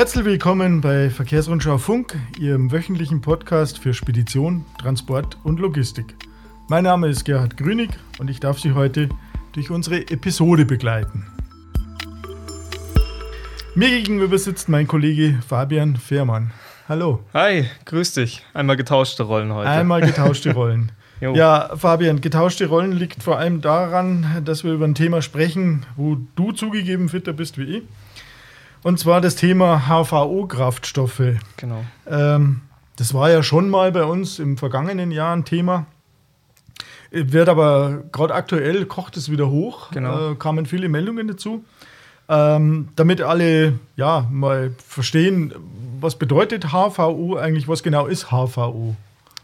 Herzlich willkommen bei Verkehrsrundschau Funk, Ihrem wöchentlichen Podcast für Spedition, Transport und Logistik. Mein Name ist Gerhard Grünig und ich darf Sie heute durch unsere Episode begleiten. Mir gegenüber sitzt mein Kollege Fabian Fehrmann. Hallo. Hi, grüß dich. Einmal getauschte Rollen heute. Einmal getauschte Rollen. ja, Fabian, getauschte Rollen liegt vor allem daran, dass wir über ein Thema sprechen, wo du zugegeben fitter bist wie ich. Und zwar das Thema HVO-Kraftstoffe. Genau. Ähm, das war ja schon mal bei uns im vergangenen Jahr ein Thema. Wird aber gerade aktuell kocht es wieder hoch. Genau. Äh, kamen viele Meldungen dazu. Ähm, damit alle ja mal verstehen, was bedeutet HVO eigentlich, was genau ist HVO?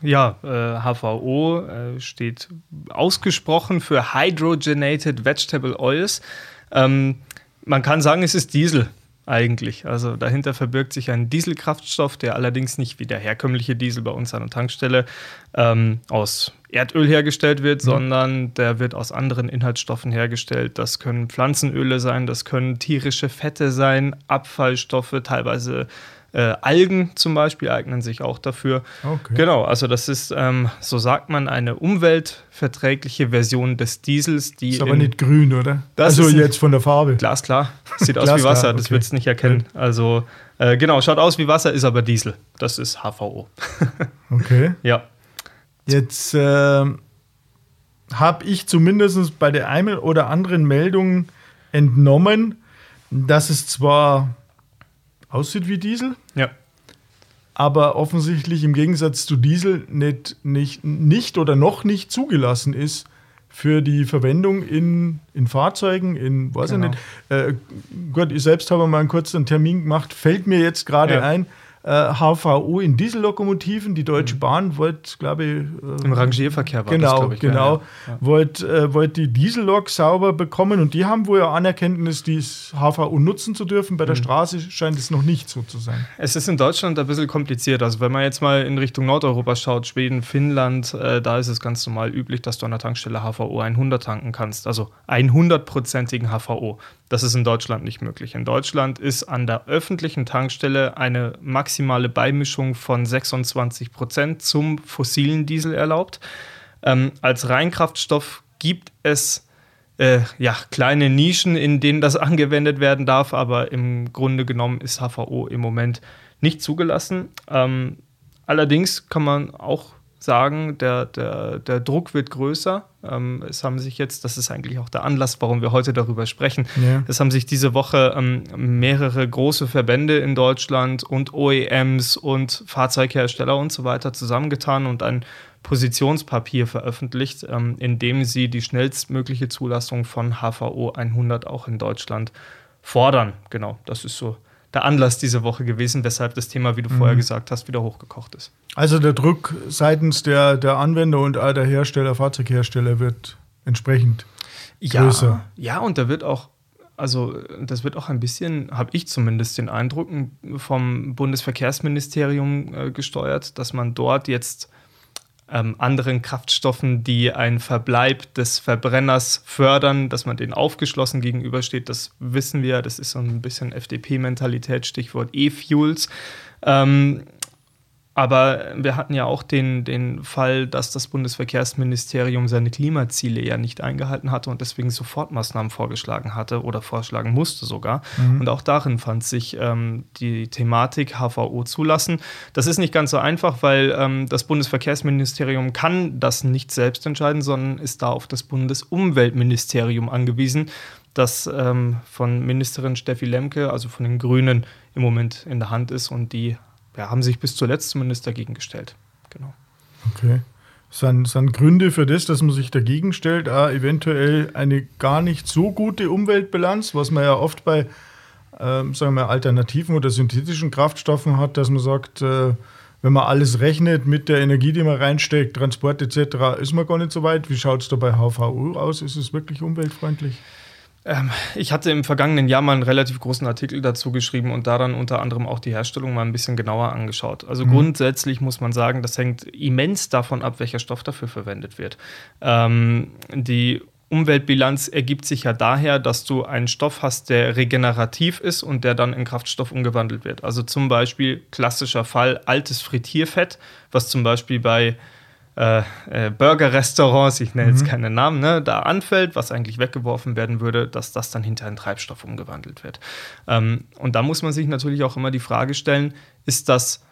Ja, äh, HVO äh, steht ausgesprochen für Hydrogenated Vegetable Oils. Ähm, man kann sagen, es ist Diesel eigentlich. Also dahinter verbirgt sich ein Dieselkraftstoff, der allerdings nicht wie der herkömmliche Diesel bei uns an der Tankstelle ähm, aus Erdöl hergestellt wird, mhm. sondern der wird aus anderen Inhaltsstoffen hergestellt. Das können Pflanzenöle sein, das können tierische Fette sein, Abfallstoffe, teilweise äh, Algen zum Beispiel eignen sich auch dafür. Okay. Genau, also das ist, ähm, so sagt man, eine umweltverträgliche Version des Diesels. Die ist aber nicht grün, oder? Das also jetzt von der Farbe. Glasklar. Sieht aus wie Wasser, das okay. wird es nicht erkennen. Also äh, genau, schaut aus wie Wasser, ist aber Diesel. Das ist HVO. okay. Ja. Jetzt äh, habe ich zumindest bei der einen oder anderen Meldung entnommen, dass es zwar aussieht wie Diesel. Ja. Aber offensichtlich im Gegensatz zu Diesel nicht, nicht, nicht oder noch nicht zugelassen ist für die Verwendung in, in Fahrzeugen, in, weiß genau. ich nicht. Äh, gut, ich selbst habe mal einen kurzen Termin gemacht, fällt mir jetzt gerade ja. ein HVO in Diesellokomotiven. Die Deutsche mhm. Bahn wollte, glaube ich. Äh, Im Rangierverkehr war genau, das, glaube ich. Genau, ja, ja. wollte äh, wollt die Diesellok sauber bekommen und die haben wohl ja Anerkenntnis, dieses HVO nutzen zu dürfen. Bei der mhm. Straße scheint es noch nicht so zu sein. Es ist in Deutschland ein bisschen kompliziert. Also, wenn man jetzt mal in Richtung Nordeuropa schaut, Schweden, Finnland, äh, da ist es ganz normal üblich, dass du an der Tankstelle HVO 100 tanken kannst. Also 100-prozentigen HVO. Das ist in Deutschland nicht möglich. In Deutschland ist an der öffentlichen Tankstelle eine maximale Beimischung von 26 Prozent zum fossilen Diesel erlaubt. Ähm, als Reinkraftstoff gibt es äh, ja, kleine Nischen, in denen das angewendet werden darf, aber im Grunde genommen ist HVO im Moment nicht zugelassen. Ähm, allerdings kann man auch sagen, der, der, der Druck wird größer. Ähm, es haben sich jetzt, das ist eigentlich auch der Anlass, warum wir heute darüber sprechen, ja. es haben sich diese Woche ähm, mehrere große Verbände in Deutschland und OEMs und Fahrzeughersteller und so weiter zusammengetan und ein Positionspapier veröffentlicht, ähm, in dem sie die schnellstmögliche Zulassung von HVO 100 auch in Deutschland fordern. Genau, das ist so der Anlass diese Woche gewesen, weshalb das Thema, wie du mhm. vorher gesagt hast, wieder hochgekocht ist. Also der Druck seitens der, der Anwender und all der Hersteller, Fahrzeughersteller wird entsprechend größer. Ja, und da wird auch also das wird auch ein bisschen, habe ich zumindest den Eindruck, vom Bundesverkehrsministerium äh, gesteuert, dass man dort jetzt ähm, anderen Kraftstoffen, die einen Verbleib des Verbrenners fördern, dass man denen aufgeschlossen gegenübersteht. Das wissen wir, das ist so ein bisschen FDP-Mentalität, Stichwort E-Fuels. Ähm, aber wir hatten ja auch den, den Fall, dass das Bundesverkehrsministerium seine Klimaziele ja nicht eingehalten hatte und deswegen Sofortmaßnahmen vorgeschlagen hatte oder vorschlagen musste sogar. Mhm. Und auch darin fand sich ähm, die Thematik HVO zulassen. Das ist nicht ganz so einfach, weil ähm, das Bundesverkehrsministerium kann das nicht selbst entscheiden, sondern ist da auf das Bundesumweltministerium angewiesen, das ähm, von Ministerin Steffi Lemke, also von den Grünen, im Moment in der Hand ist und die ja, haben sich bis zuletzt zumindest dagegen gestellt. Genau. Okay. Sind, sind Gründe für das, dass man sich dagegen stellt, auch eventuell eine gar nicht so gute Umweltbilanz, was man ja oft bei ähm, sagen wir, alternativen oder synthetischen Kraftstoffen hat, dass man sagt, äh, wenn man alles rechnet mit der Energie, die man reinsteckt, Transport etc., ist man gar nicht so weit. Wie schaut es da bei HVU aus? Ist es wirklich umweltfreundlich? Ähm, ich hatte im vergangenen Jahr mal einen relativ großen Artikel dazu geschrieben und daran unter anderem auch die Herstellung mal ein bisschen genauer angeschaut. Also mhm. grundsätzlich muss man sagen, das hängt immens davon ab, welcher Stoff dafür verwendet wird. Ähm, die Umweltbilanz ergibt sich ja daher, dass du einen Stoff hast, der regenerativ ist und der dann in Kraftstoff umgewandelt wird. Also zum Beispiel klassischer Fall altes Frittierfett, was zum Beispiel bei äh, äh, Burger-Restaurants, ich nenne jetzt mhm. keine Namen, ne, da anfällt, was eigentlich weggeworfen werden würde, dass das dann hinter einen Treibstoff umgewandelt wird. Ähm, und da muss man sich natürlich auch immer die Frage stellen, ist das,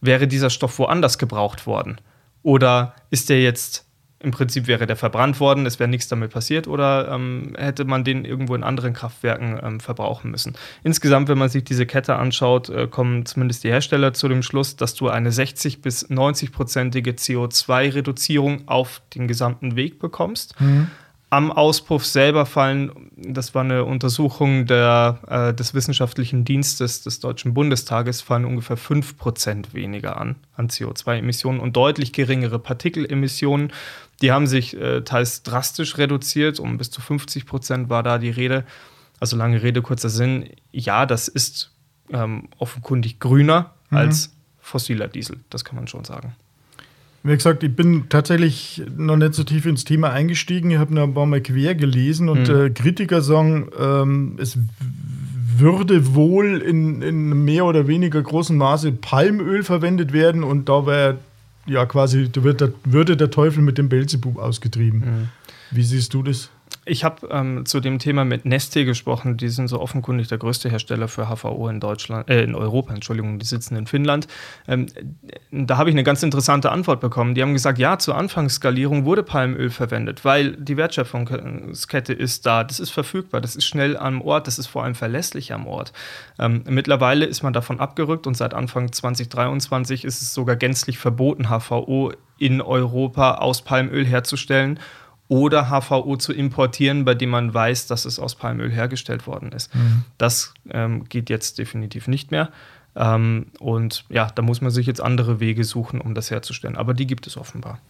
wäre dieser Stoff woanders gebraucht worden? Oder ist der jetzt im Prinzip wäre der verbrannt worden, es wäre nichts damit passiert oder ähm, hätte man den irgendwo in anderen Kraftwerken ähm, verbrauchen müssen. Insgesamt, wenn man sich diese Kette anschaut, äh, kommen zumindest die Hersteller zu dem Schluss, dass du eine 60 bis 90-prozentige CO2-Reduzierung auf den gesamten Weg bekommst. Mhm am Auspuff selber fallen, das war eine Untersuchung der, äh, des wissenschaftlichen Dienstes des Deutschen Bundestages, fallen ungefähr 5% weniger an, an CO2-Emissionen und deutlich geringere Partikelemissionen. Die haben sich äh, teils drastisch reduziert, um bis zu 50% war da die Rede. Also lange Rede, kurzer Sinn. Ja, das ist ähm, offenkundig grüner mhm. als fossiler Diesel, das kann man schon sagen. Wie gesagt, ich bin tatsächlich noch nicht so tief ins Thema eingestiegen. Ich habe noch ein paar Mal quer gelesen und mhm. äh, Kritiker sagen, ähm, es würde wohl in, in, mehr oder weniger großem Maße Palmöl verwendet werden und da wäre ja quasi, da wird der, würde der Teufel mit dem Belzebub ausgetrieben. Mhm. Wie siehst du das? Ich habe ähm, zu dem Thema mit Neste gesprochen. Die sind so offenkundig der größte Hersteller für HVO in Deutschland, äh, in Europa, Entschuldigung, die sitzen in Finnland. Ähm, da habe ich eine ganz interessante Antwort bekommen. Die haben gesagt, ja, zur Anfangsskalierung wurde Palmöl verwendet, weil die Wertschöpfungskette ist da, das ist verfügbar, das ist schnell am Ort, das ist vor allem verlässlich am Ort. Ähm, mittlerweile ist man davon abgerückt und seit Anfang 2023 ist es sogar gänzlich verboten, HVO in Europa aus Palmöl herzustellen oder HVO zu importieren, bei dem man weiß, dass es aus Palmöl hergestellt worden ist. Mhm. Das ähm, geht jetzt definitiv nicht mehr. Ähm, und ja, da muss man sich jetzt andere Wege suchen, um das herzustellen. Aber die gibt es offenbar.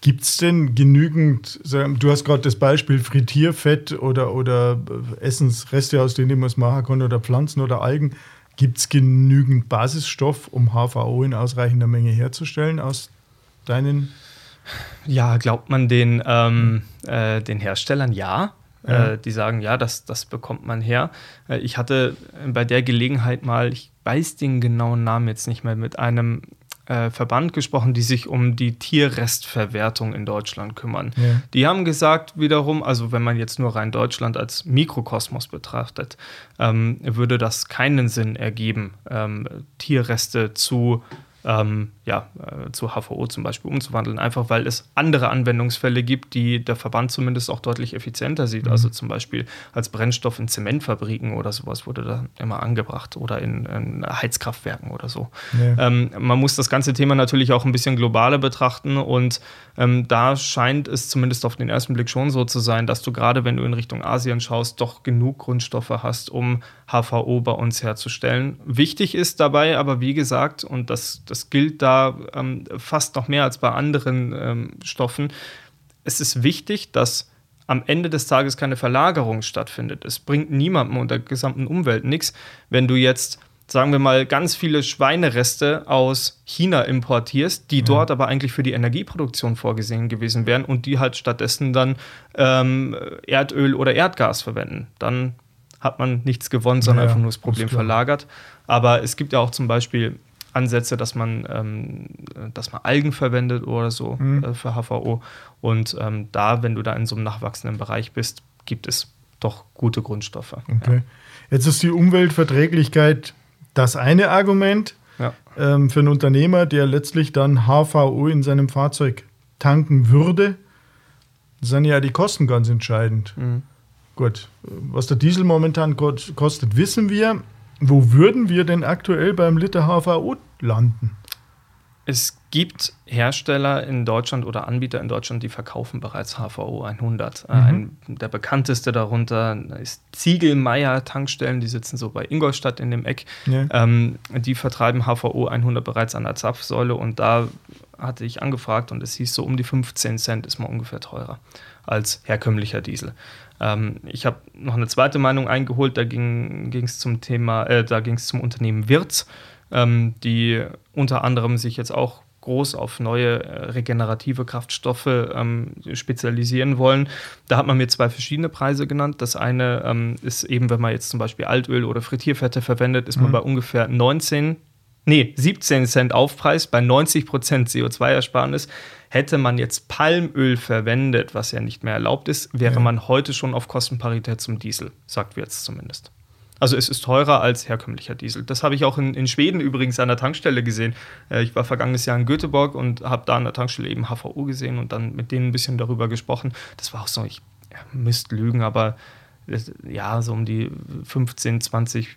Gibt es denn genügend, du hast gerade das Beispiel Frittierfett oder, oder Essensreste, aus denen man es machen kann, oder Pflanzen oder Algen. Gibt es genügend Basisstoff, um HVO in ausreichender Menge herzustellen aus deinen ja, glaubt man den, ähm, äh, den Herstellern ja. ja. Äh, die sagen, ja, das, das bekommt man her. Äh, ich hatte bei der Gelegenheit mal, ich weiß den genauen Namen jetzt nicht mehr, mit einem äh, Verband gesprochen, die sich um die Tierrestverwertung in Deutschland kümmern. Ja. Die haben gesagt, wiederum, also wenn man jetzt nur rein Deutschland als Mikrokosmos betrachtet, ähm, würde das keinen Sinn ergeben, ähm, Tierreste zu ähm, ja, äh, zu HVO zum Beispiel umzuwandeln, einfach weil es andere Anwendungsfälle gibt, die der Verband zumindest auch deutlich effizienter sieht. Mhm. Also zum Beispiel als Brennstoff in Zementfabriken oder sowas wurde da immer angebracht oder in, in Heizkraftwerken oder so. Ja. Ähm, man muss das ganze Thema natürlich auch ein bisschen globaler betrachten und ähm, da scheint es zumindest auf den ersten Blick schon so zu sein, dass du gerade, wenn du in Richtung Asien schaust, doch genug Grundstoffe hast, um HVO bei uns herzustellen. Wichtig ist dabei aber, wie gesagt, und das, das gilt da ähm, fast noch mehr als bei anderen ähm, Stoffen, es ist wichtig, dass am Ende des Tages keine Verlagerung stattfindet. Es bringt niemandem und der gesamten Umwelt nichts, wenn du jetzt sagen wir mal, ganz viele Schweinereste aus China importierst, die mhm. dort aber eigentlich für die Energieproduktion vorgesehen gewesen wären und die halt stattdessen dann ähm, Erdöl oder Erdgas verwenden. Dann hat man nichts gewonnen, sondern ja, einfach nur das Problem verlagert. Aber es gibt ja auch zum Beispiel Ansätze, dass man, ähm, dass man Algen verwendet oder so mhm. äh, für HVO. Und ähm, da, wenn du da in so einem nachwachsenden Bereich bist, gibt es doch gute Grundstoffe. Okay. Ja. Jetzt ist die Umweltverträglichkeit das eine Argument ja. ähm, für einen Unternehmer, der letztlich dann HVO in seinem Fahrzeug tanken würde, sind ja die Kosten ganz entscheidend. Mhm. Gut, was der Diesel momentan kostet, wissen wir. Wo würden wir denn aktuell beim Liter HVO landen? Es gibt Hersteller in Deutschland oder Anbieter in Deutschland, die verkaufen bereits HVO 100. Äh, mhm. Ein, der bekannteste darunter ist Ziegelmeier Tankstellen, die sitzen so bei Ingolstadt in dem Eck. Ja. Ähm, die vertreiben HVO 100 bereits an der Zapfsäule und da hatte ich angefragt und es hieß so um die 15 Cent ist mal ungefähr teurer als herkömmlicher Diesel. Ähm, ich habe noch eine zweite Meinung eingeholt, da ging es zum Thema, äh, da ging es zum Unternehmen Wirz ähm, die unter anderem sich jetzt auch groß auf neue äh, regenerative Kraftstoffe ähm, spezialisieren wollen. Da hat man mir zwei verschiedene Preise genannt. Das eine ähm, ist eben, wenn man jetzt zum Beispiel Altöl oder Frittierfette verwendet, ist man mhm. bei ungefähr 19 nee, 17 Cent Aufpreis bei 90% CO2-Ersparnis. Hätte man jetzt Palmöl verwendet, was ja nicht mehr erlaubt ist, wäre ja. man heute schon auf Kostenparität zum Diesel, sagt wir jetzt zumindest. Also es ist teurer als herkömmlicher Diesel. Das habe ich auch in, in Schweden übrigens an der Tankstelle gesehen. Äh, ich war vergangenes Jahr in Göteborg und habe da an der Tankstelle eben HVO gesehen und dann mit denen ein bisschen darüber gesprochen. Das war auch so, ich ja, müsste lügen, aber ja, so um die 15, 20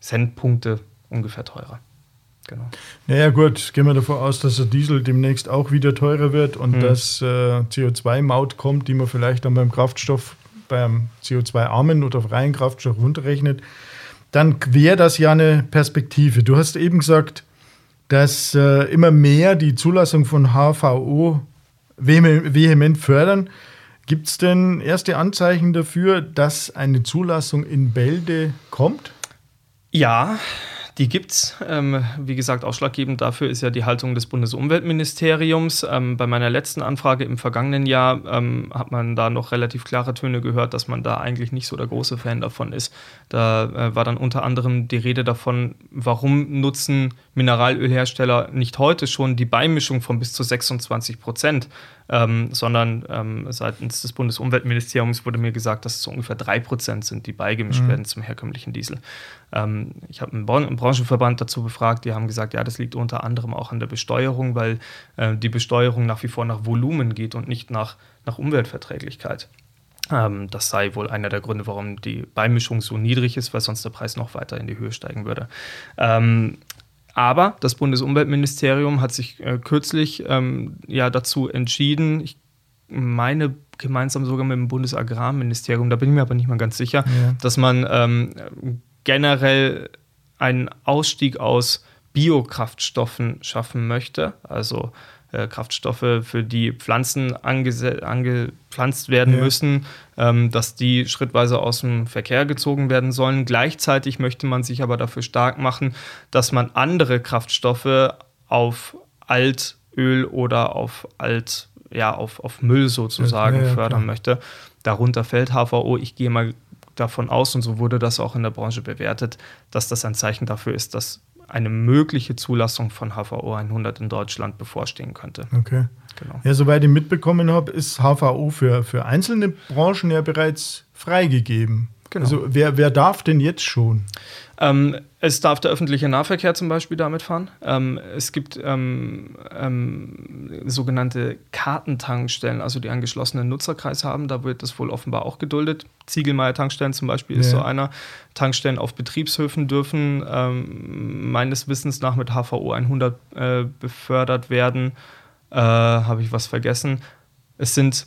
Centpunkte ungefähr teurer. Genau. Naja, gut, gehen wir davon aus, dass der Diesel demnächst auch wieder teurer wird und mhm. dass äh, CO2-Maut kommt, die man vielleicht dann beim Kraftstoff, beim CO2-armen oder freien Kraftstoff runterrechnet. Dann wäre das ja eine Perspektive. Du hast eben gesagt, dass äh, immer mehr die Zulassung von HVO vehement fördern. Gibt es denn erste Anzeichen dafür, dass eine Zulassung in Bälde kommt? Ja, die gibt es. Ähm, wie gesagt, ausschlaggebend dafür ist ja die Haltung des Bundesumweltministeriums. Ähm, bei meiner letzten Anfrage im vergangenen Jahr ähm, hat man da noch relativ klare Töne gehört, dass man da eigentlich nicht so der große Fan davon ist. Da äh, war dann unter anderem die Rede davon, warum nutzen Mineralölhersteller nicht heute schon die Beimischung von bis zu 26 Prozent ähm, sondern ähm, seitens des Bundesumweltministeriums wurde mir gesagt, dass es ungefähr drei Prozent sind, die beigemischt mhm. werden zum herkömmlichen Diesel. Ähm, ich habe einen, einen, Branchenverband dazu befragt, die haben gesagt, ja, das liegt unter anderem auch an der Besteuerung, weil äh, die Besteuerung nach wie vor nach Volumen geht und nicht nach, nach Umweltverträglichkeit. Ähm, das sei wohl einer der Gründe, warum die Beimischung so niedrig ist, weil sonst der Preis noch weiter in die Höhe steigen würde. Ähm, aber das Bundesumweltministerium hat sich äh, kürzlich ähm, ja dazu entschieden, ich meine gemeinsam sogar mit dem Bundesagrarministerium, da bin ich mir aber nicht mal ganz sicher, ja. dass man ähm, generell einen Ausstieg aus Biokraftstoffen schaffen möchte. Also äh, Kraftstoffe, für die Pflanzen angepflanzt werden ja. müssen, ähm, dass die schrittweise aus dem Verkehr gezogen werden sollen. Gleichzeitig möchte man sich aber dafür stark machen, dass man andere Kraftstoffe auf Altöl oder auf Alt, ja, auf, auf Müll sozusagen ja, fördern klar. möchte. Darunter fällt HVO. Ich gehe mal davon aus, und so wurde das auch in der Branche bewertet, dass das ein Zeichen dafür ist, dass eine mögliche Zulassung von HVO 100 in Deutschland bevorstehen könnte. Okay. Genau. Ja, soweit ich mitbekommen habe, ist HVO für, für einzelne Branchen ja bereits freigegeben. Genau. Also wer, wer darf denn jetzt schon? Ähm, es darf der öffentliche Nahverkehr zum Beispiel damit fahren. Ähm, es gibt ähm, ähm sogenannte Kartentankstellen, also die einen geschlossenen Nutzerkreis haben. Da wird das wohl offenbar auch geduldet. Ziegelmeier-Tankstellen zum Beispiel ja. ist so einer. Tankstellen auf Betriebshöfen dürfen ähm, meines Wissens nach mit HVO 100 äh, befördert werden. Äh, Habe ich was vergessen? Es sind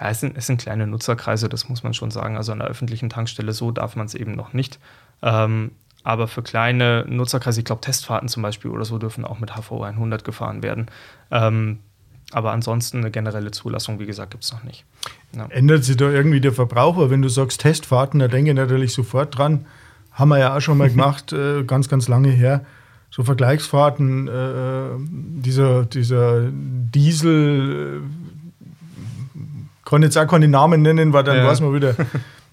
ja, es sind, es sind kleine Nutzerkreise, das muss man schon sagen. Also an der öffentlichen Tankstelle so darf man es eben noch nicht. Ähm, aber für kleine Nutzerkreise, ich glaube Testfahrten zum Beispiel oder so, dürfen auch mit HVO 100 gefahren werden. Ähm, aber ansonsten eine generelle Zulassung, wie gesagt, gibt es noch nicht. Ja. Ändert sich da irgendwie der Verbraucher? Wenn du sagst Testfahrten, da denke ich natürlich sofort dran. Haben wir ja auch schon mal gemacht, äh, ganz, ganz lange her. So Vergleichsfahrten, äh, dieser, dieser Diesel, äh, kann jetzt auch keine Namen nennen, weil dann ja. weiß man wieder,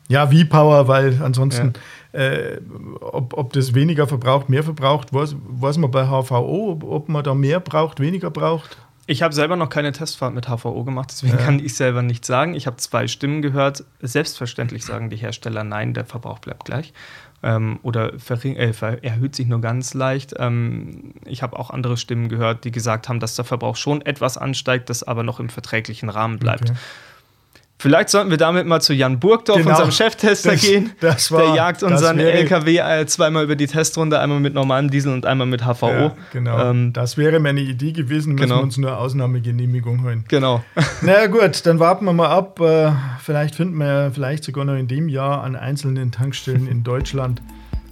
ja, wie Power, weil ansonsten. Ja äh, ob, ob das weniger verbraucht, mehr verbraucht, weiß, weiß man bei HVO, ob man da mehr braucht, weniger braucht? Ich habe selber noch keine Testfahrt mit HVO gemacht, deswegen ja. kann ich selber nicht sagen. Ich habe zwei Stimmen gehört. Selbstverständlich sagen die Hersteller, nein, der Verbrauch bleibt gleich. Ähm, oder äh, erhöht sich nur ganz leicht. Ähm, ich habe auch andere Stimmen gehört, die gesagt haben, dass der Verbrauch schon etwas ansteigt, das aber noch im verträglichen Rahmen bleibt. Okay. Vielleicht sollten wir damit mal zu Jan Burgdorf, genau, unserem Cheftester, das, gehen. Das war, der jagt unseren LKW äh, zweimal über die Testrunde, einmal mit normalem Diesel und einmal mit HVO. Ja, genau. Ähm, das wäre meine Idee gewesen, müssen genau. wir uns nur Ausnahmegenehmigung holen. Genau. naja, gut, dann warten wir mal ab. Äh, vielleicht finden wir vielleicht sogar noch in dem Jahr an einzelnen Tankstellen in Deutschland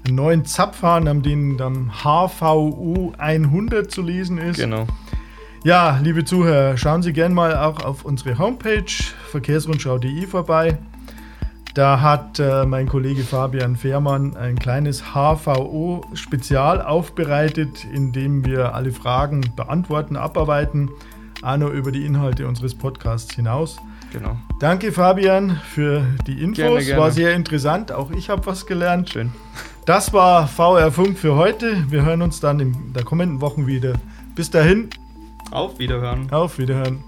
einen neuen Zapfhahn, an dem dann HVU 100 zu lesen ist. Genau. Ja, liebe Zuhörer, schauen Sie gerne mal auch auf unsere Homepage verkehrsrundschau.de vorbei. Da hat äh, mein Kollege Fabian Fehrmann ein kleines HVO-Spezial aufbereitet, in dem wir alle Fragen beantworten, abarbeiten, auch noch über die Inhalte unseres Podcasts hinaus. Genau. Danke, Fabian, für die Infos. Gerne, gerne. War sehr interessant. Auch ich habe was gelernt. Schön. Das war VR Funk für heute. Wir hören uns dann in der kommenden Woche wieder. Bis dahin, Auf Wiederhören. auf Wiederhören.